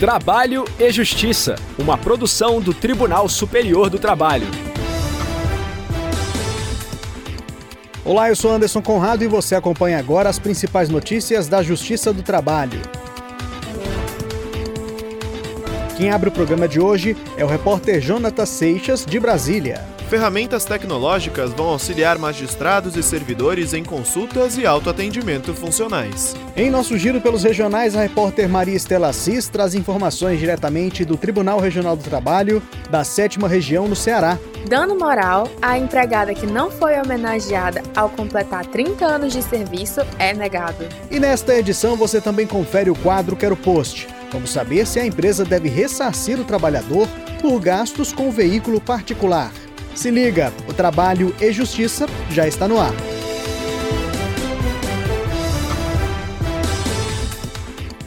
Trabalho e Justiça, uma produção do Tribunal Superior do Trabalho. Olá, eu sou Anderson Conrado e você acompanha agora as principais notícias da Justiça do Trabalho. Quem abre o programa de hoje é o repórter Jonathan Seixas, de Brasília. Ferramentas tecnológicas vão auxiliar magistrados e servidores em consultas e autoatendimento funcionais. Em nosso giro pelos regionais, a repórter Maria Estela Assis traz informações diretamente do Tribunal Regional do Trabalho da 7 Região no Ceará. Dano moral, a empregada que não foi homenageada ao completar 30 anos de serviço é negado. E nesta edição você também confere o quadro Quero Post. Vamos saber se a empresa deve ressarcir o trabalhador por gastos com o veículo particular. Se liga, o Trabalho e Justiça já está no ar.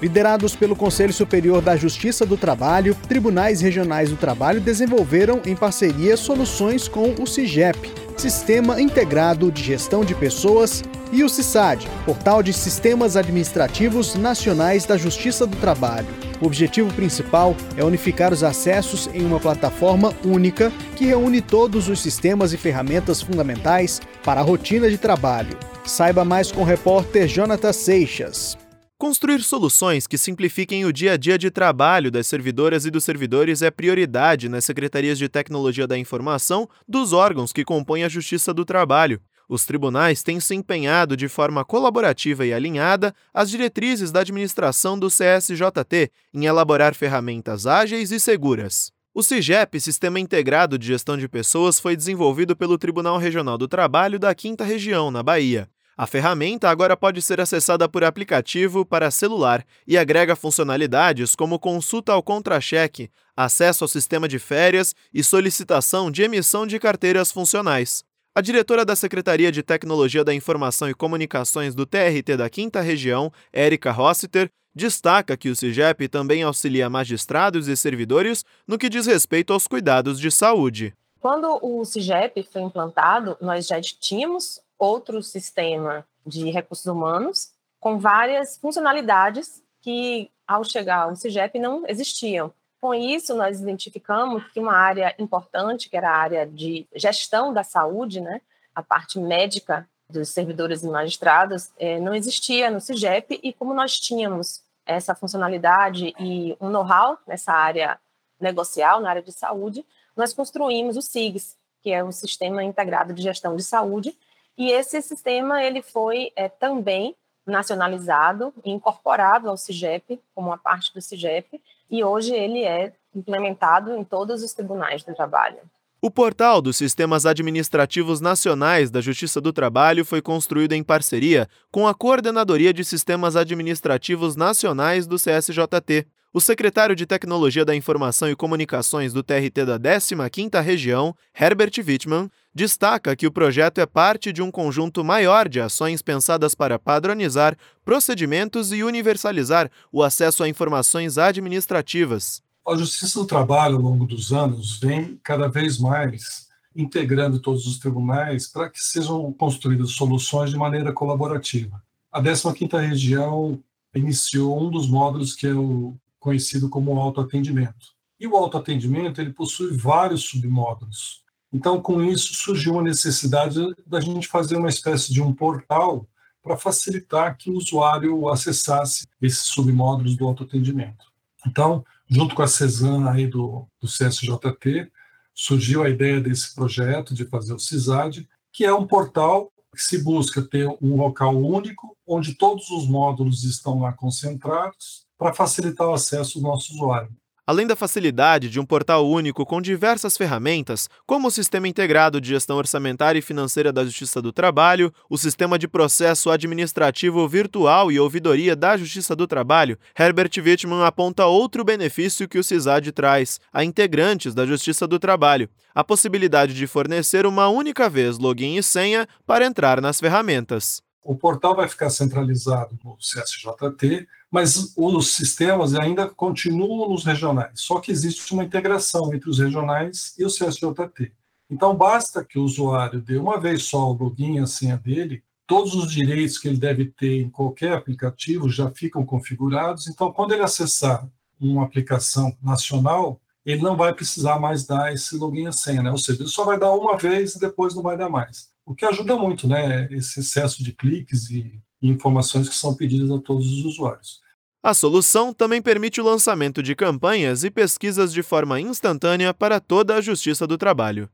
Liderados pelo Conselho Superior da Justiça do Trabalho, tribunais regionais do trabalho desenvolveram em parceria soluções com o CIGEP, Sistema Integrado de Gestão de Pessoas, e o CISAD, Portal de Sistemas Administrativos Nacionais da Justiça do Trabalho. O objetivo principal é unificar os acessos em uma plataforma única que reúne todos os sistemas e ferramentas fundamentais para a rotina de trabalho. Saiba mais com o repórter Jonathan Seixas. Construir soluções que simplifiquem o dia a dia de trabalho das servidoras e dos servidores é prioridade nas secretarias de tecnologia da informação dos órgãos que compõem a Justiça do Trabalho. Os tribunais têm se empenhado de forma colaborativa e alinhada às diretrizes da administração do CSJT em elaborar ferramentas ágeis e seguras. O CIGEP, Sistema Integrado de Gestão de Pessoas, foi desenvolvido pelo Tribunal Regional do Trabalho da 5 Região, na Bahia. A ferramenta agora pode ser acessada por aplicativo para celular e agrega funcionalidades como consulta ao contra-cheque, acesso ao sistema de férias e solicitação de emissão de carteiras funcionais. A diretora da Secretaria de Tecnologia da Informação e Comunicações do TRT da 5 Região, Érica Rossiter, destaca que o CIGEP também auxilia magistrados e servidores no que diz respeito aos cuidados de saúde. Quando o CIGEP foi implantado, nós já tínhamos outro sistema de recursos humanos com várias funcionalidades que, ao chegar ao CIGEP, não existiam. Com isso, nós identificamos que uma área importante, que era a área de gestão da saúde, né, a parte médica dos servidores e magistrados, é, não existia no CIGEP, e como nós tínhamos essa funcionalidade e um know-how nessa área negocial, na área de saúde, nós construímos o SIGS, que é o Sistema Integrado de Gestão de Saúde, e esse sistema ele foi é, também nacionalizado e incorporado ao CIGEP, como uma parte do CIGEP, e hoje ele é implementado em todos os tribunais do trabalho. O portal dos Sistemas Administrativos Nacionais da Justiça do Trabalho foi construído em parceria com a Coordenadoria de Sistemas Administrativos Nacionais do CSJT. O secretário de Tecnologia da Informação e Comunicações do TRT da 15ª Região, Herbert Wittmann, destaca que o projeto é parte de um conjunto maior de ações pensadas para padronizar procedimentos e universalizar o acesso a informações administrativas. A Justiça do Trabalho, ao longo dos anos, vem cada vez mais integrando todos os tribunais para que sejam construídas soluções de maneira colaborativa. A 15ª Região iniciou um dos módulos que é o conhecido como autoatendimento. E o autoatendimento ele possui vários submódulos. Então, com isso, surgiu a necessidade da gente fazer uma espécie de um portal para facilitar que o usuário acessasse esses submódulos do autoatendimento. Então, junto com a CESAN aí do, do CSJT, surgiu a ideia desse projeto de fazer o CISAD, que é um portal se busca ter um local único, onde todos os módulos estão lá concentrados, para facilitar o acesso do nosso usuário. Além da facilidade de um portal único com diversas ferramentas, como o Sistema Integrado de Gestão Orçamentária e Financeira da Justiça do Trabalho, o Sistema de Processo Administrativo Virtual e Ouvidoria da Justiça do Trabalho, Herbert Wittmann aponta outro benefício que o CISAD traz a integrantes da Justiça do Trabalho: a possibilidade de fornecer uma única vez login e senha para entrar nas ferramentas. O portal vai ficar centralizado no CSJT, mas os sistemas ainda continuam nos regionais, só que existe uma integração entre os regionais e o CSJT. Então, basta que o usuário dê uma vez só o login e a senha dele, todos os direitos que ele deve ter em qualquer aplicativo já ficam configurados. Então, quando ele acessar uma aplicação nacional, ele não vai precisar mais dar esse login e senha, né? Ou seja, ele só vai dar uma vez e depois não vai dar mais. O que ajuda muito, né? Esse excesso de cliques e informações que são pedidas a todos os usuários. A solução também permite o lançamento de campanhas e pesquisas de forma instantânea para toda a Justiça do Trabalho.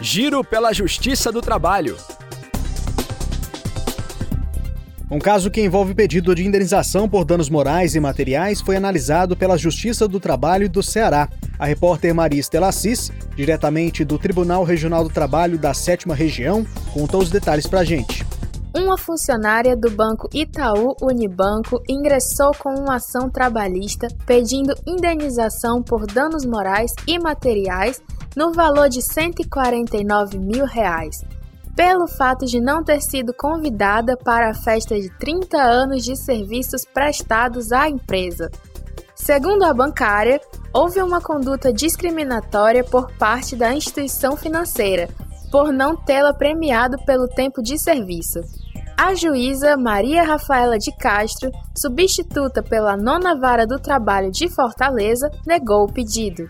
Giro pela Justiça do Trabalho. Um caso que envolve pedido de indenização por danos morais e materiais foi analisado pela Justiça do Trabalho do Ceará. A repórter Maria Estela Assis, diretamente do Tribunal Regional do Trabalho da Sétima Região, conta os detalhes pra gente. Uma funcionária do Banco Itaú Unibanco ingressou com uma ação trabalhista pedindo indenização por danos morais e materiais no valor de 149 mil reais, pelo fato de não ter sido convidada para a festa de 30 anos de serviços prestados à empresa. Segundo a bancária, houve uma conduta discriminatória por parte da instituição financeira, por não tê-la premiado pelo tempo de serviço. A juíza Maria Rafaela de Castro, substituta pela nona vara do trabalho de Fortaleza, negou o pedido.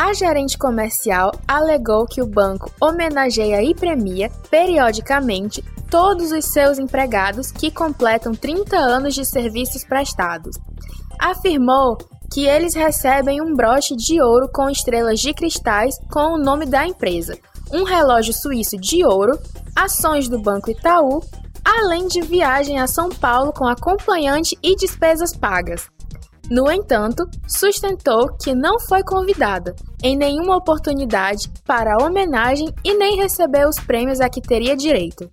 A gerente comercial alegou que o banco homenageia e premia, periodicamente, todos os seus empregados que completam 30 anos de serviços prestados. Afirmou que eles recebem um broche de ouro com estrelas de cristais com o nome da empresa, um relógio suíço de ouro, ações do Banco Itaú, além de viagem a São Paulo com acompanhante e despesas pagas. No entanto, sustentou que não foi convidada em nenhuma oportunidade para a homenagem e nem recebeu os prêmios a que teria direito.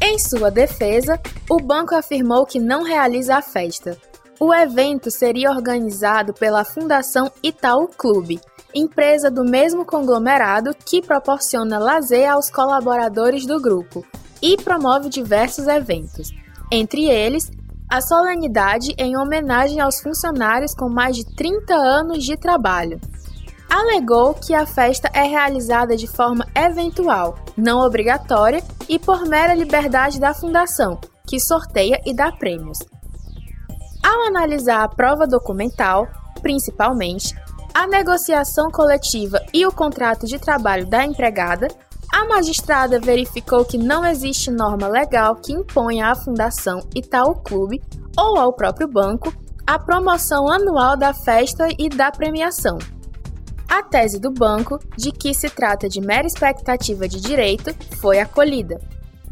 Em sua defesa, o banco afirmou que não realiza a festa. O evento seria organizado pela Fundação Itaú Clube, empresa do mesmo conglomerado que proporciona lazer aos colaboradores do grupo e promove diversos eventos, entre eles a solenidade em homenagem aos funcionários com mais de 30 anos de trabalho. Alegou que a festa é realizada de forma eventual, não obrigatória e por mera liberdade da fundação, que sorteia e dá prêmios. Ao analisar a prova documental, principalmente, a negociação coletiva e o contrato de trabalho da empregada, a magistrada verificou que não existe norma legal que imponha à Fundação Itaú Clube ou ao próprio banco a promoção anual da festa e da premiação. A tese do banco, de que se trata de mera expectativa de direito, foi acolhida.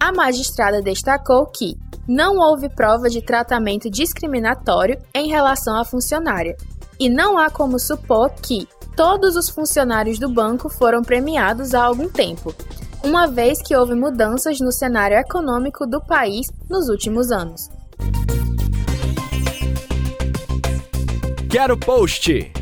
A magistrada destacou que não houve prova de tratamento discriminatório em relação à funcionária, e não há como supor que, todos os funcionários do banco foram premiados há algum tempo, uma vez que houve mudanças no cenário econômico do país nos últimos anos. Quero Post!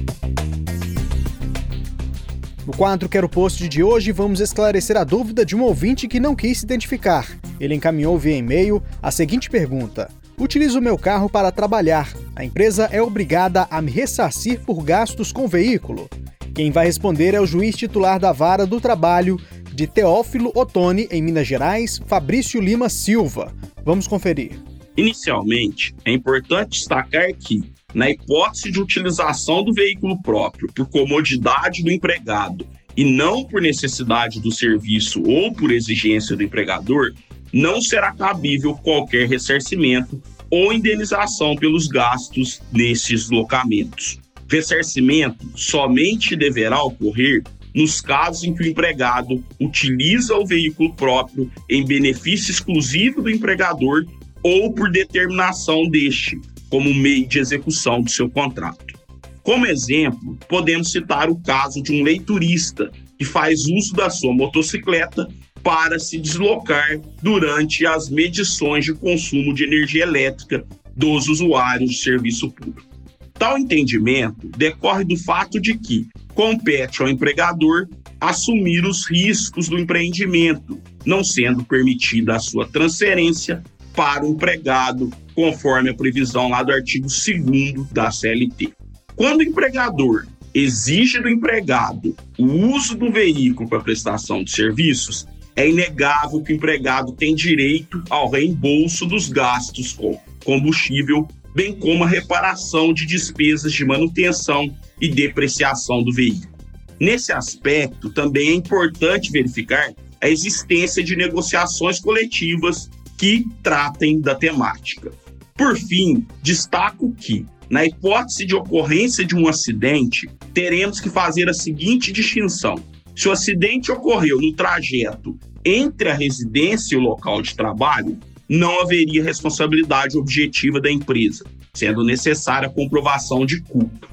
No quadro Quero Post de hoje, vamos esclarecer a dúvida de um ouvinte que não quis se identificar. Ele encaminhou via e-mail a seguinte pergunta: Utilizo o meu carro para trabalhar. A empresa é obrigada a me ressarcir por gastos com veículo. Quem vai responder é o juiz titular da Vara do Trabalho de Teófilo Otoni, em Minas Gerais, Fabrício Lima Silva. Vamos conferir. Inicialmente, é importante destacar que, na hipótese de utilização do veículo próprio por comodidade do empregado e não por necessidade do serviço ou por exigência do empregador, não será cabível qualquer ressarcimento ou indenização pelos gastos nesses locamentos ressarcimento somente deverá ocorrer nos casos em que o empregado utiliza o veículo próprio em benefício exclusivo do empregador ou por determinação deste, como meio de execução do seu contrato. Como exemplo, podemos citar o caso de um leiturista que faz uso da sua motocicleta para se deslocar durante as medições de consumo de energia elétrica dos usuários de serviço público. Tal entendimento decorre do fato de que compete ao empregador assumir os riscos do empreendimento, não sendo permitida a sua transferência para o empregado, conforme a previsão lá do artigo 2 da CLT. Quando o empregador exige do empregado o uso do veículo para prestação de serviços, é inegável que o empregado tem direito ao reembolso dos gastos com combustível bem como a reparação de despesas de manutenção e depreciação do veículo. Nesse aspecto, também é importante verificar a existência de negociações coletivas que tratem da temática. Por fim, destaco que, na hipótese de ocorrência de um acidente, teremos que fazer a seguinte distinção: se o acidente ocorreu no trajeto entre a residência e o local de trabalho, não haveria responsabilidade objetiva da empresa, sendo necessária a comprovação de culpa.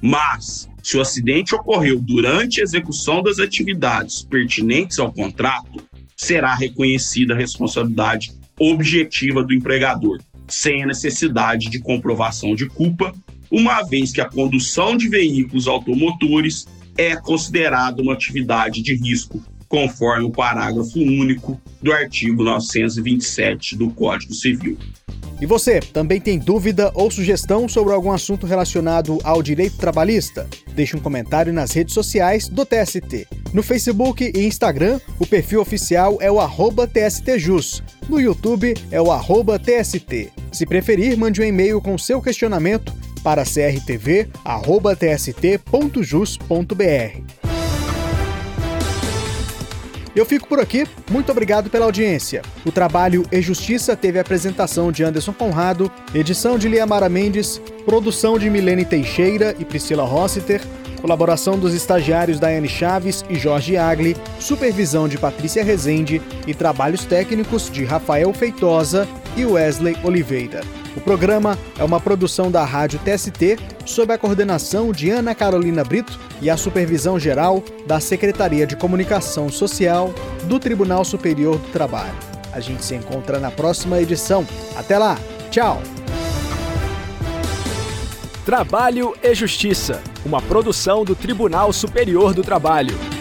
Mas, se o acidente ocorreu durante a execução das atividades pertinentes ao contrato, será reconhecida a responsabilidade objetiva do empregador, sem a necessidade de comprovação de culpa, uma vez que a condução de veículos automotores é considerada uma atividade de risco conforme o parágrafo único do artigo 927 do Código Civil. E você, também tem dúvida ou sugestão sobre algum assunto relacionado ao direito trabalhista? Deixe um comentário nas redes sociais do TST. No Facebook e Instagram, o perfil oficial é o TSTJus. No YouTube é o TST. Se preferir, mande um e-mail com seu questionamento para crtv.tst.jus.br. Eu fico por aqui, muito obrigado pela audiência. O trabalho E Justiça teve a apresentação de Anderson Conrado, edição de Liamara Mendes, produção de Milene Teixeira e Priscila Rossiter, colaboração dos estagiários Daiane Chaves e Jorge Agli, supervisão de Patrícia Rezende e trabalhos técnicos de Rafael Feitosa e Wesley Oliveira. O programa é uma produção da Rádio TST, sob a coordenação de Ana Carolina Brito e a supervisão geral da Secretaria de Comunicação Social do Tribunal Superior do Trabalho. A gente se encontra na próxima edição. Até lá! Tchau! Trabalho e Justiça, uma produção do Tribunal Superior do Trabalho.